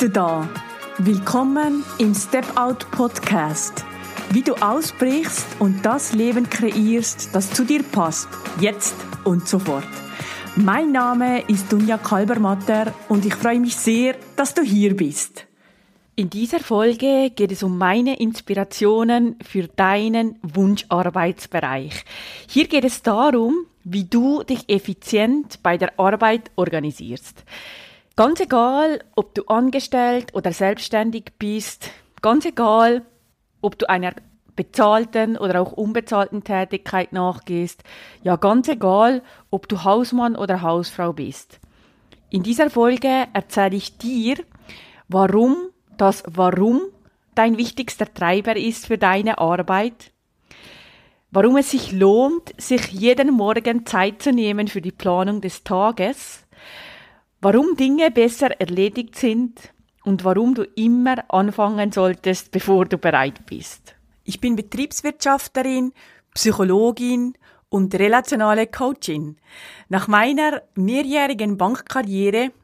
du da. Willkommen im Step Out Podcast. Wie du ausbrichst und das Leben kreierst, das zu dir passt, jetzt und sofort. Mein Name ist Dunja Kalbermatter und ich freue mich sehr, dass du hier bist. In dieser Folge geht es um meine Inspirationen für deinen Wunscharbeitsbereich. Hier geht es darum, wie du dich effizient bei der Arbeit organisierst. Ganz egal, ob du angestellt oder selbstständig bist, ganz egal, ob du einer bezahlten oder auch unbezahlten Tätigkeit nachgehst, ja ganz egal, ob du Hausmann oder Hausfrau bist. In dieser Folge erzähle ich dir, warum das Warum dein wichtigster Treiber ist für deine Arbeit, warum es sich lohnt, sich jeden Morgen Zeit zu nehmen für die Planung des Tages, warum Dinge besser erledigt sind und warum du immer anfangen solltest, bevor du bereit bist. Ich bin Betriebswirtschafterin, Psychologin und relationale Coachin. Nach meiner mehrjährigen Bankkarriere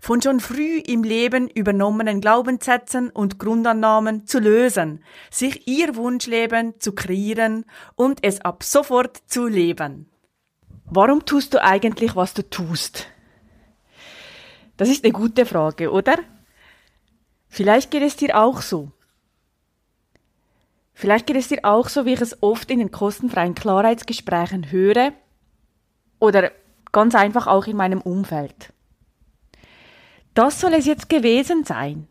von schon früh im Leben übernommenen Glaubenssätzen und Grundannahmen zu lösen, sich ihr Wunschleben zu kreieren und es ab sofort zu leben. Warum tust du eigentlich, was du tust? Das ist eine gute Frage, oder? Vielleicht geht es dir auch so. Vielleicht geht es dir auch so, wie ich es oft in den kostenfreien Klarheitsgesprächen höre oder ganz einfach auch in meinem Umfeld. Das soll es jetzt gewesen sein.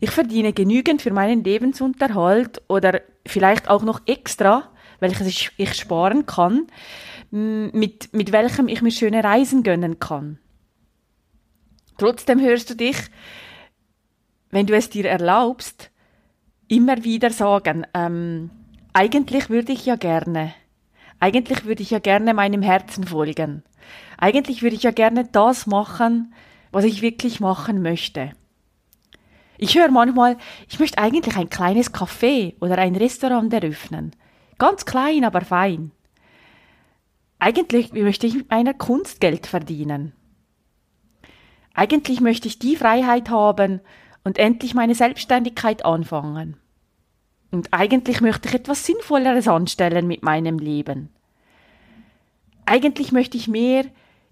Ich verdiene genügend für meinen Lebensunterhalt oder vielleicht auch noch extra, welches ich sparen kann, mit, mit welchem ich mir schöne Reisen gönnen kann. Trotzdem hörst du dich, wenn du es dir erlaubst, immer wieder sagen, ähm, eigentlich würde ich ja gerne, eigentlich würde ich ja gerne meinem Herzen folgen. Eigentlich würde ich ja gerne das machen, was ich wirklich machen möchte. Ich höre manchmal, ich möchte eigentlich ein kleines Café oder ein Restaurant eröffnen. Ganz klein, aber fein. Eigentlich möchte ich mit meiner Kunst Geld verdienen. Eigentlich möchte ich die Freiheit haben und endlich meine Selbstständigkeit anfangen. Und eigentlich möchte ich etwas Sinnvolleres anstellen mit meinem Leben. Eigentlich möchte ich mehr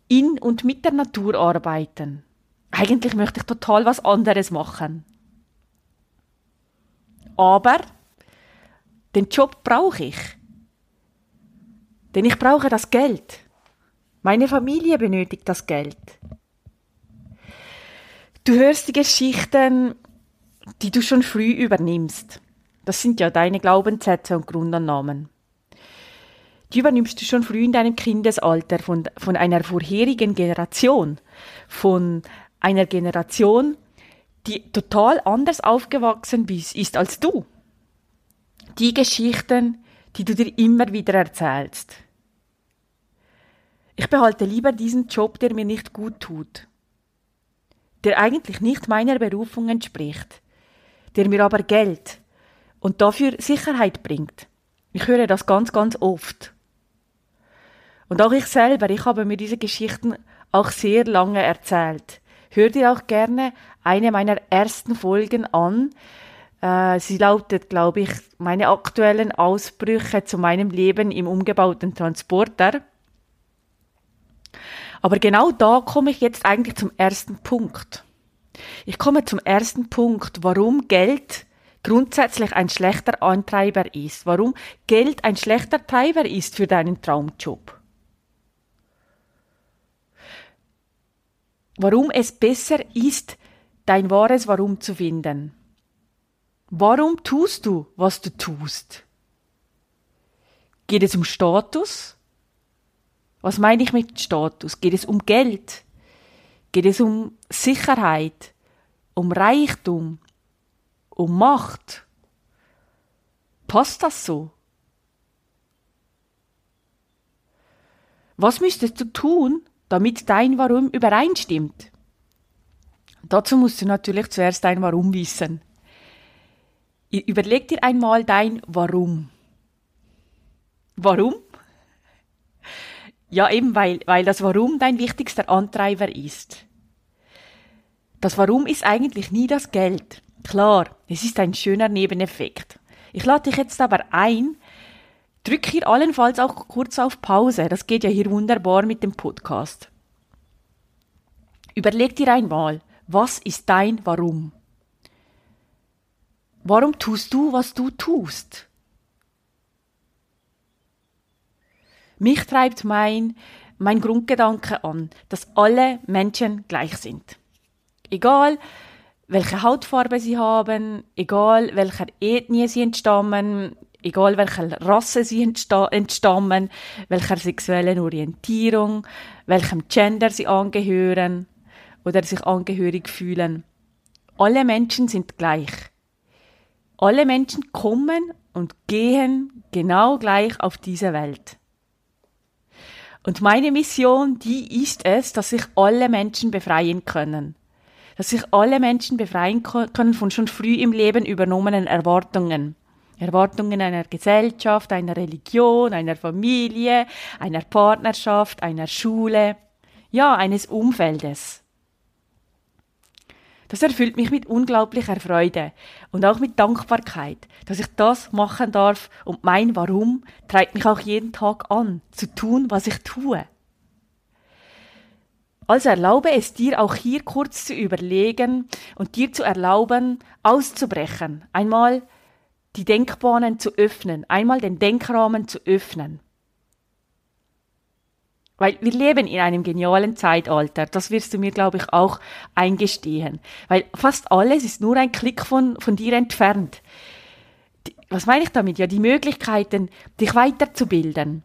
in und mit der Natur arbeiten. Eigentlich möchte ich total was anderes machen. Aber den Job brauche ich. Denn ich brauche das Geld. Meine Familie benötigt das Geld. Du hörst die Geschichten, die du schon früh übernimmst. Das sind ja deine Glaubenssätze und Grundannahmen die übernimmst du schon früh in deinem Kindesalter von, von einer vorherigen Generation, von einer Generation, die total anders aufgewachsen ist als du. Die Geschichten, die du dir immer wieder erzählst. Ich behalte lieber diesen Job, der mir nicht gut tut, der eigentlich nicht meiner Berufung entspricht, der mir aber Geld und dafür Sicherheit bringt. Ich höre das ganz, ganz oft. Und auch ich selber, ich habe mir diese Geschichten auch sehr lange erzählt. Hör dir auch gerne eine meiner ersten Folgen an. Äh, sie lautet, glaube ich, meine aktuellen Ausbrüche zu meinem Leben im umgebauten Transporter. Aber genau da komme ich jetzt eigentlich zum ersten Punkt. Ich komme zum ersten Punkt, warum Geld grundsätzlich ein schlechter Antreiber ist, warum Geld ein schlechter Treiber ist für deinen Traumjob. warum es besser ist, dein wahres Warum zu finden. Warum tust du, was du tust? Geht es um Status? Was meine ich mit Status? Geht es um Geld? Geht es um Sicherheit? Um Reichtum? Um Macht? Passt das so? Was müsstest du tun, damit dein Warum übereinstimmt? Dazu musst du natürlich zuerst dein Warum wissen. Überleg dir einmal dein Warum. Warum? Ja, eben weil, weil das Warum dein wichtigster Antreiber ist. Das Warum ist eigentlich nie das Geld. Klar, es ist ein schöner Nebeneffekt. Ich lade dich jetzt aber ein, drück hier allenfalls auch kurz auf Pause. Das geht ja hier wunderbar mit dem Podcast. Überleg dir einmal, was ist dein Warum? Warum tust du, was du tust? Mich treibt mein, mein Grundgedanke an, dass alle Menschen gleich sind. Egal, welche Hautfarbe sie haben, egal welcher Ethnie sie entstammen, egal welcher Rasse sie entstammen, welcher sexuellen Orientierung, welchem Gender sie angehören oder sich angehörig fühlen. Alle Menschen sind gleich. Alle Menschen kommen und gehen genau gleich auf diese Welt. Und meine Mission, die ist es, dass sich alle Menschen befreien können. Dass sich alle Menschen befreien können von schon früh im Leben übernommenen Erwartungen. Erwartungen einer Gesellschaft, einer Religion, einer Familie, einer Partnerschaft, einer Schule, ja, eines Umfeldes. Das erfüllt mich mit unglaublicher Freude und auch mit Dankbarkeit, dass ich das machen darf und mein Warum treibt mich auch jeden Tag an, zu tun, was ich tue. Also erlaube es dir auch hier kurz zu überlegen und dir zu erlauben, auszubrechen, einmal die Denkbahnen zu öffnen, einmal den Denkrahmen zu öffnen. Weil wir leben in einem genialen Zeitalter, das wirst du mir, glaube ich, auch eingestehen. Weil fast alles ist nur ein Klick von, von dir entfernt. Die, was meine ich damit? Ja, die Möglichkeiten, dich weiterzubilden.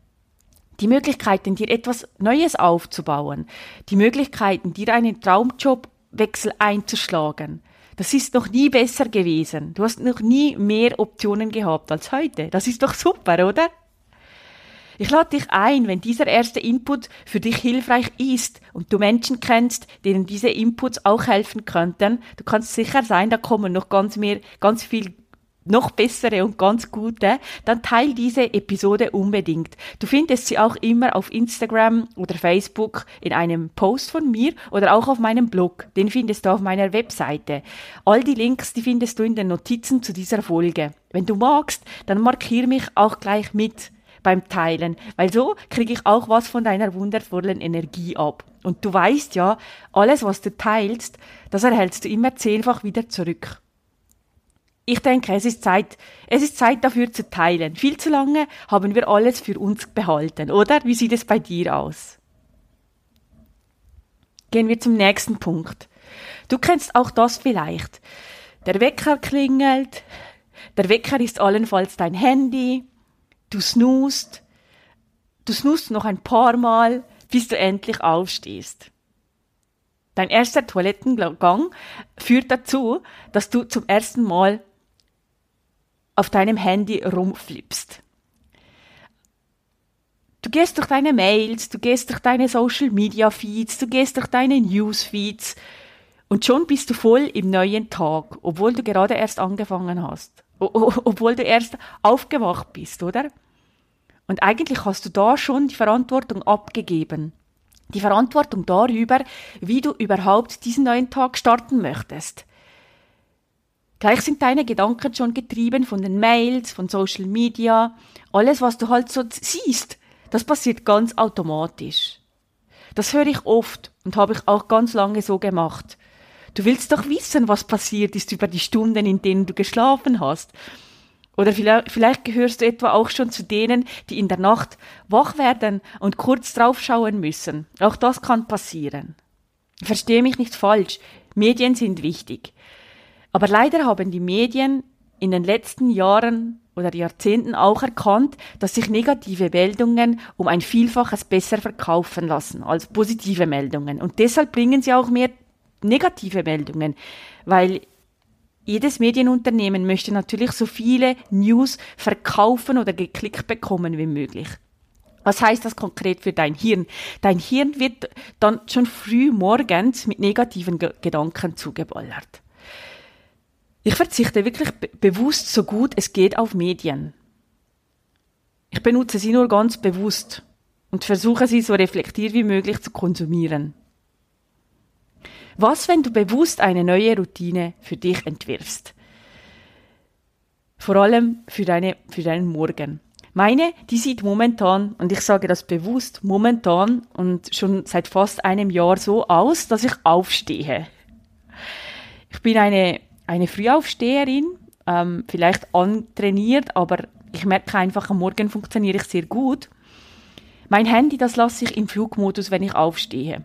Die Möglichkeiten, dir etwas Neues aufzubauen. Die Möglichkeiten, dir einen Traumjobwechsel einzuschlagen. Das ist noch nie besser gewesen. Du hast noch nie mehr Optionen gehabt als heute. Das ist doch super, oder? Ich lade dich ein, wenn dieser erste Input für dich hilfreich ist und du Menschen kennst, denen diese Inputs auch helfen könnten. Du kannst sicher sein, da kommen noch ganz mehr, ganz viel noch bessere und ganz gute, dann teil diese Episode unbedingt. Du findest sie auch immer auf Instagram oder Facebook in einem Post von mir oder auch auf meinem Blog. Den findest du auf meiner Webseite. All die Links, die findest du in den Notizen zu dieser Folge. Wenn du magst, dann markier mich auch gleich mit beim Teilen, weil so kriege ich auch was von deiner wundervollen Energie ab. Und du weißt ja, alles, was du teilst, das erhältst du immer zehnfach wieder zurück. Ich denke, es ist Zeit, es ist Zeit dafür zu teilen. Viel zu lange haben wir alles für uns behalten, oder? Wie sieht es bei dir aus? Gehen wir zum nächsten Punkt. Du kennst auch das vielleicht. Der Wecker klingelt, der Wecker ist allenfalls dein Handy, Du snoost, du snoost noch ein paar Mal, bis du endlich aufstehst. Dein erster Toilettengang führt dazu, dass du zum ersten Mal auf deinem Handy rumflippst. Du gehst durch deine Mails, du gehst durch deine Social Media Feeds, du gehst durch deine News Feeds und schon bist du voll im neuen Tag, obwohl du gerade erst angefangen hast obwohl du erst aufgewacht bist, oder? Und eigentlich hast du da schon die Verantwortung abgegeben. Die Verantwortung darüber, wie du überhaupt diesen neuen Tag starten möchtest. Gleich sind deine Gedanken schon getrieben von den Mails, von Social Media, alles, was du halt so siehst. Das passiert ganz automatisch. Das höre ich oft und habe ich auch ganz lange so gemacht. Du willst doch wissen, was passiert ist über die Stunden, in denen du geschlafen hast. Oder vielleicht, vielleicht gehörst du etwa auch schon zu denen, die in der Nacht wach werden und kurz draufschauen müssen. Auch das kann passieren. Verstehe mich nicht falsch. Medien sind wichtig. Aber leider haben die Medien in den letzten Jahren oder Jahrzehnten auch erkannt, dass sich negative Meldungen um ein Vielfaches besser verkaufen lassen als positive Meldungen. Und deshalb bringen sie auch mehr negative Meldungen, weil jedes Medienunternehmen möchte natürlich so viele News verkaufen oder geklickt bekommen wie möglich. Was heißt das konkret für dein Hirn? Dein Hirn wird dann schon früh morgens mit negativen Ge Gedanken zugeballert. Ich verzichte wirklich be bewusst so gut es geht auf Medien. Ich benutze sie nur ganz bewusst und versuche sie so reflektiert wie möglich zu konsumieren. Was, wenn du bewusst eine neue Routine für dich entwirfst? Vor allem für, deine, für deinen Morgen. Meine, die sieht momentan, und ich sage das bewusst, momentan und schon seit fast einem Jahr so aus, dass ich aufstehe. Ich bin eine, eine Frühaufsteherin, ähm, vielleicht antrainiert, aber ich merke einfach, am Morgen funktioniere ich sehr gut. Mein Handy, das lasse ich im Flugmodus, wenn ich aufstehe.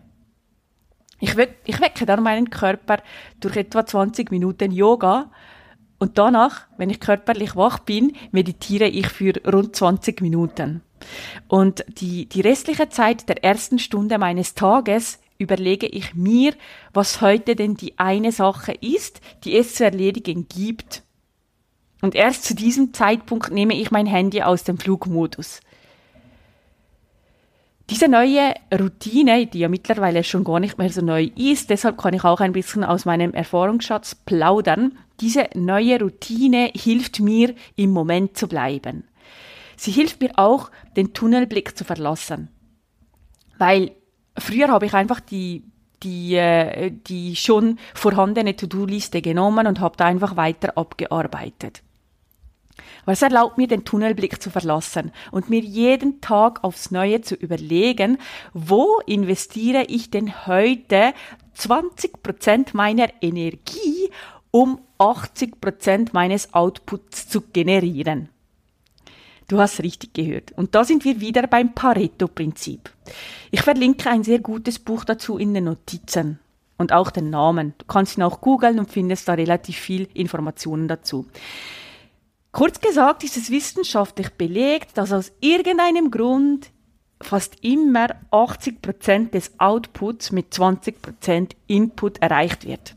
Ich, we ich wecke dann meinen Körper durch etwa 20 Minuten Yoga und danach, wenn ich körperlich wach bin, meditiere ich für rund 20 Minuten. Und die, die restliche Zeit der ersten Stunde meines Tages überlege ich mir, was heute denn die eine Sache ist, die es zu erledigen gibt. Und erst zu diesem Zeitpunkt nehme ich mein Handy aus dem Flugmodus. Diese neue Routine, die ja mittlerweile schon gar nicht mehr so neu ist, deshalb kann ich auch ein bisschen aus meinem Erfahrungsschatz plaudern. Diese neue Routine hilft mir, im Moment zu bleiben. Sie hilft mir auch, den Tunnelblick zu verlassen. Weil früher habe ich einfach die, die, äh, die schon vorhandene To-Do-Liste genommen und habe da einfach weiter abgearbeitet. Es erlaubt mir, den Tunnelblick zu verlassen und mir jeden Tag aufs Neue zu überlegen, wo investiere ich denn heute 20 Prozent meiner Energie, um 80 Prozent meines Outputs zu generieren. Du hast richtig gehört. Und da sind wir wieder beim Pareto-Prinzip. Ich verlinke ein sehr gutes Buch dazu in den Notizen und auch den Namen. Du kannst ihn auch googeln und findest da relativ viel Informationen dazu. Kurz gesagt ist es wissenschaftlich belegt, dass aus irgendeinem Grund fast immer 80% des Outputs mit 20% Input erreicht wird.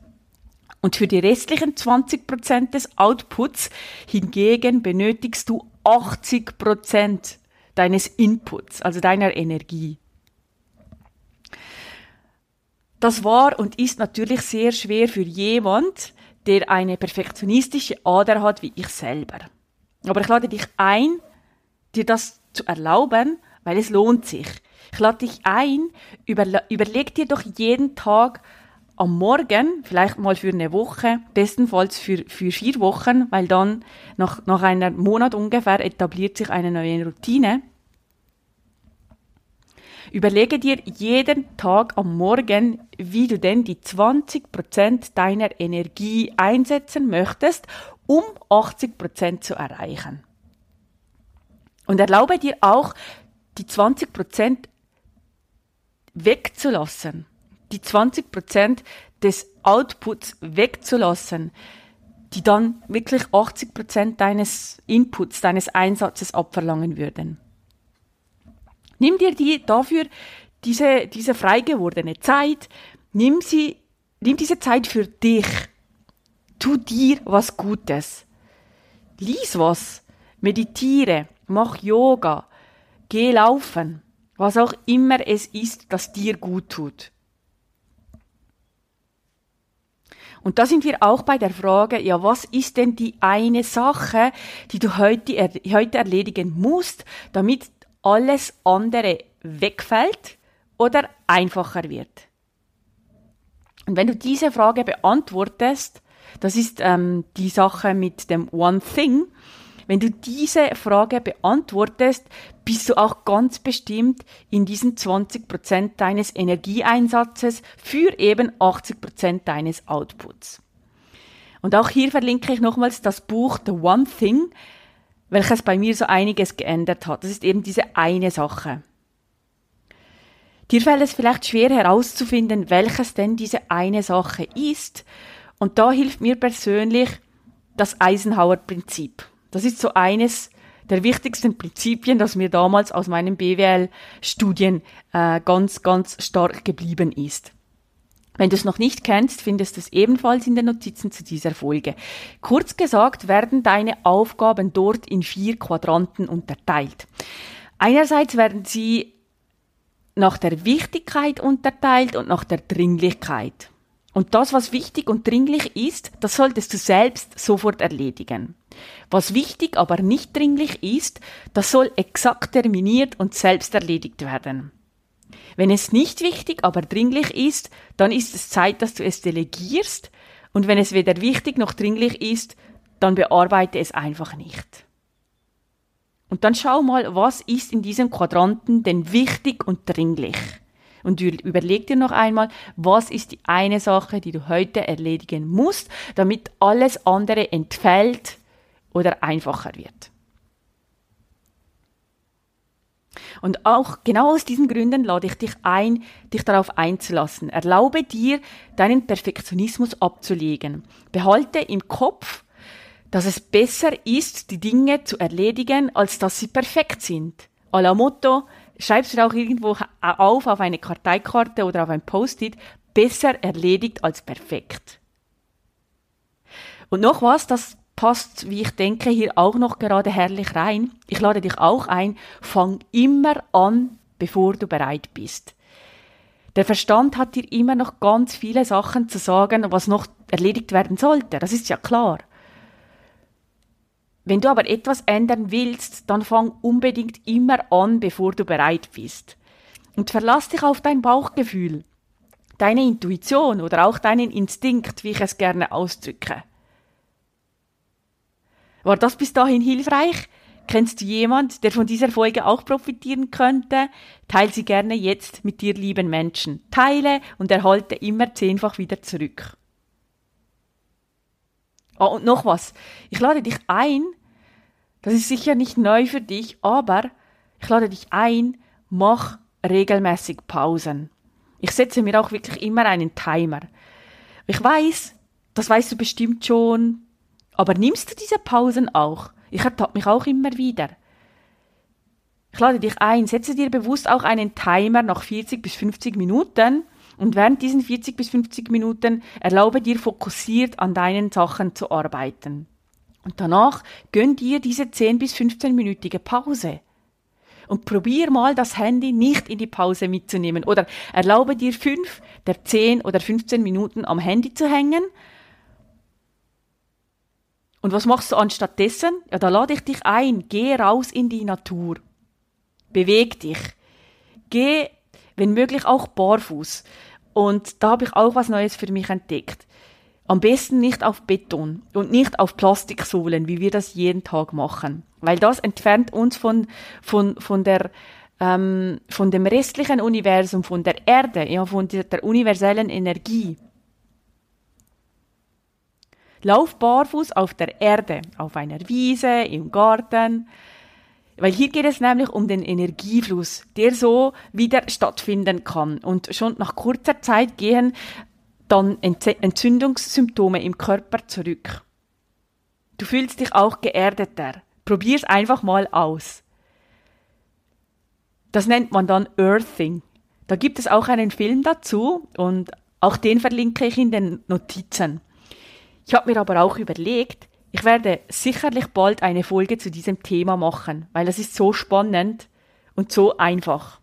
Und für die restlichen 20% des Outputs hingegen benötigst du 80% deines Inputs, also deiner Energie. Das war und ist natürlich sehr schwer für jemand, der eine perfektionistische Ader hat wie ich selber. Aber ich lade dich ein, dir das zu erlauben, weil es lohnt sich. Ich lade dich ein, überleg dir doch jeden Tag am Morgen, vielleicht mal für eine Woche, bestenfalls für, für vier Wochen, weil dann nach, nach einem Monat ungefähr etabliert sich eine neue Routine. Überlege dir jeden Tag am Morgen, wie du denn die 20% deiner Energie einsetzen möchtest, um 80% zu erreichen. Und erlaube dir auch, die 20% wegzulassen, die 20% des Outputs wegzulassen, die dann wirklich 80% deines Inputs, deines Einsatzes abverlangen würden. Nimm dir die dafür diese, diese frei gewordene Zeit, nimm sie, nimm diese Zeit für dich. Tu dir was Gutes. Lies was, meditiere, mach Yoga, geh laufen, was auch immer es ist, das dir gut tut. Und da sind wir auch bei der Frage, ja, was ist denn die eine Sache, die du heute, heute erledigen musst, damit alles andere wegfällt oder einfacher wird? Und wenn du diese Frage beantwortest, das ist ähm, die Sache mit dem One Thing, wenn du diese Frage beantwortest, bist du auch ganz bestimmt in diesen 20% deines Energieeinsatzes für eben 80% deines Outputs. Und auch hier verlinke ich nochmals das Buch The One Thing, welches bei mir so einiges geändert hat. Das ist eben diese eine Sache. Dir fällt es vielleicht schwer herauszufinden, welches denn diese eine Sache ist. Und da hilft mir persönlich das Eisenhower-Prinzip. Das ist so eines der wichtigsten Prinzipien, das mir damals aus meinen BWL-Studien äh, ganz, ganz stark geblieben ist. Wenn du es noch nicht kennst, findest du es ebenfalls in den Notizen zu dieser Folge. Kurz gesagt werden deine Aufgaben dort in vier Quadranten unterteilt. Einerseits werden sie nach der Wichtigkeit unterteilt und nach der Dringlichkeit. Und das, was wichtig und dringlich ist, das solltest du selbst sofort erledigen. Was wichtig, aber nicht dringlich ist, das soll exakt terminiert und selbst erledigt werden. Wenn es nicht wichtig, aber dringlich ist, dann ist es Zeit, dass du es delegierst. Und wenn es weder wichtig noch dringlich ist, dann bearbeite es einfach nicht. Und dann schau mal, was ist in diesem Quadranten denn wichtig und dringlich? Und überleg dir noch einmal, was ist die eine Sache, die du heute erledigen musst, damit alles andere entfällt oder einfacher wird. Und auch genau aus diesen Gründen lade ich dich ein, dich darauf einzulassen. Erlaube dir, deinen Perfektionismus abzulegen. Behalte im Kopf, dass es besser ist, die Dinge zu erledigen, als dass sie perfekt sind. A la Motto, schreibst du auch irgendwo auf, auf eine Karteikarte oder auf ein Post-it, besser erledigt als perfekt. Und noch was, das passt, wie ich denke, hier auch noch gerade herrlich rein. Ich lade dich auch ein, fang immer an, bevor du bereit bist. Der Verstand hat dir immer noch ganz viele Sachen zu sagen, was noch erledigt werden sollte. Das ist ja klar. Wenn du aber etwas ändern willst, dann fang unbedingt immer an, bevor du bereit bist. Und verlass dich auf dein Bauchgefühl, deine Intuition oder auch deinen Instinkt, wie ich es gerne ausdrücke. War das bis dahin hilfreich? Kennst du jemand, der von dieser Folge auch profitieren könnte? Teil sie gerne jetzt mit dir lieben Menschen. Teile und erhalte immer zehnfach wieder zurück. Oh, und noch was. Ich lade dich ein, das ist sicher nicht neu für dich, aber ich lade dich ein, mach regelmäßig Pausen. Ich setze mir auch wirklich immer einen Timer. Ich weiß, das weißt du bestimmt schon, aber nimmst du diese Pausen auch? Ich ertappe mich auch immer wieder. Ich lade dich ein, setze dir bewusst auch einen Timer nach 40 bis 50 Minuten und während diesen 40 bis 50 Minuten erlaube dir fokussiert an deinen Sachen zu arbeiten. Und danach gönn dir diese 10 bis 15-minütige Pause. Und probier mal das Handy nicht in die Pause mitzunehmen oder erlaube dir 5 der 10 oder 15 Minuten am Handy zu hängen. Und was machst du anstattdessen? Ja, da lade ich dich ein. Geh raus in die Natur. Beweg dich. Geh, wenn möglich, auch barfuß. Und da habe ich auch was Neues für mich entdeckt. Am besten nicht auf Beton und nicht auf Plastiksohlen, wie wir das jeden Tag machen. Weil das entfernt uns von, von, von der, ähm, von dem restlichen Universum, von der Erde, ja, von der, der universellen Energie. Lauf barfuß auf der Erde, auf einer Wiese, im Garten, weil hier geht es nämlich um den Energiefluss, der so wieder stattfinden kann. Und schon nach kurzer Zeit gehen dann Entzündungssymptome im Körper zurück. Du fühlst dich auch geerdeter. Probier's einfach mal aus. Das nennt man dann Earthing. Da gibt es auch einen Film dazu und auch den verlinke ich in den Notizen. Ich habe mir aber auch überlegt, ich werde sicherlich bald eine Folge zu diesem Thema machen, weil das ist so spannend und so einfach.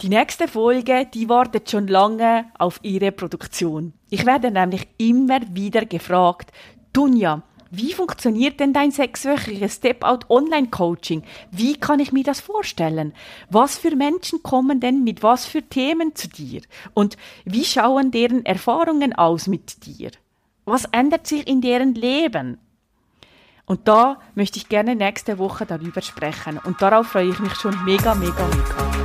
Die nächste Folge, die wartet schon lange auf ihre Produktion. Ich werde nämlich immer wieder gefragt, Dunja, wie funktioniert denn dein sechswöchiges Step-Out Online-Coaching? Wie kann ich mir das vorstellen? Was für Menschen kommen denn mit was für Themen zu dir? Und wie schauen deren Erfahrungen aus mit dir? Was ändert sich in deren Leben? Und da möchte ich gerne nächste Woche darüber sprechen. Und darauf freue ich mich schon mega, mega, mega.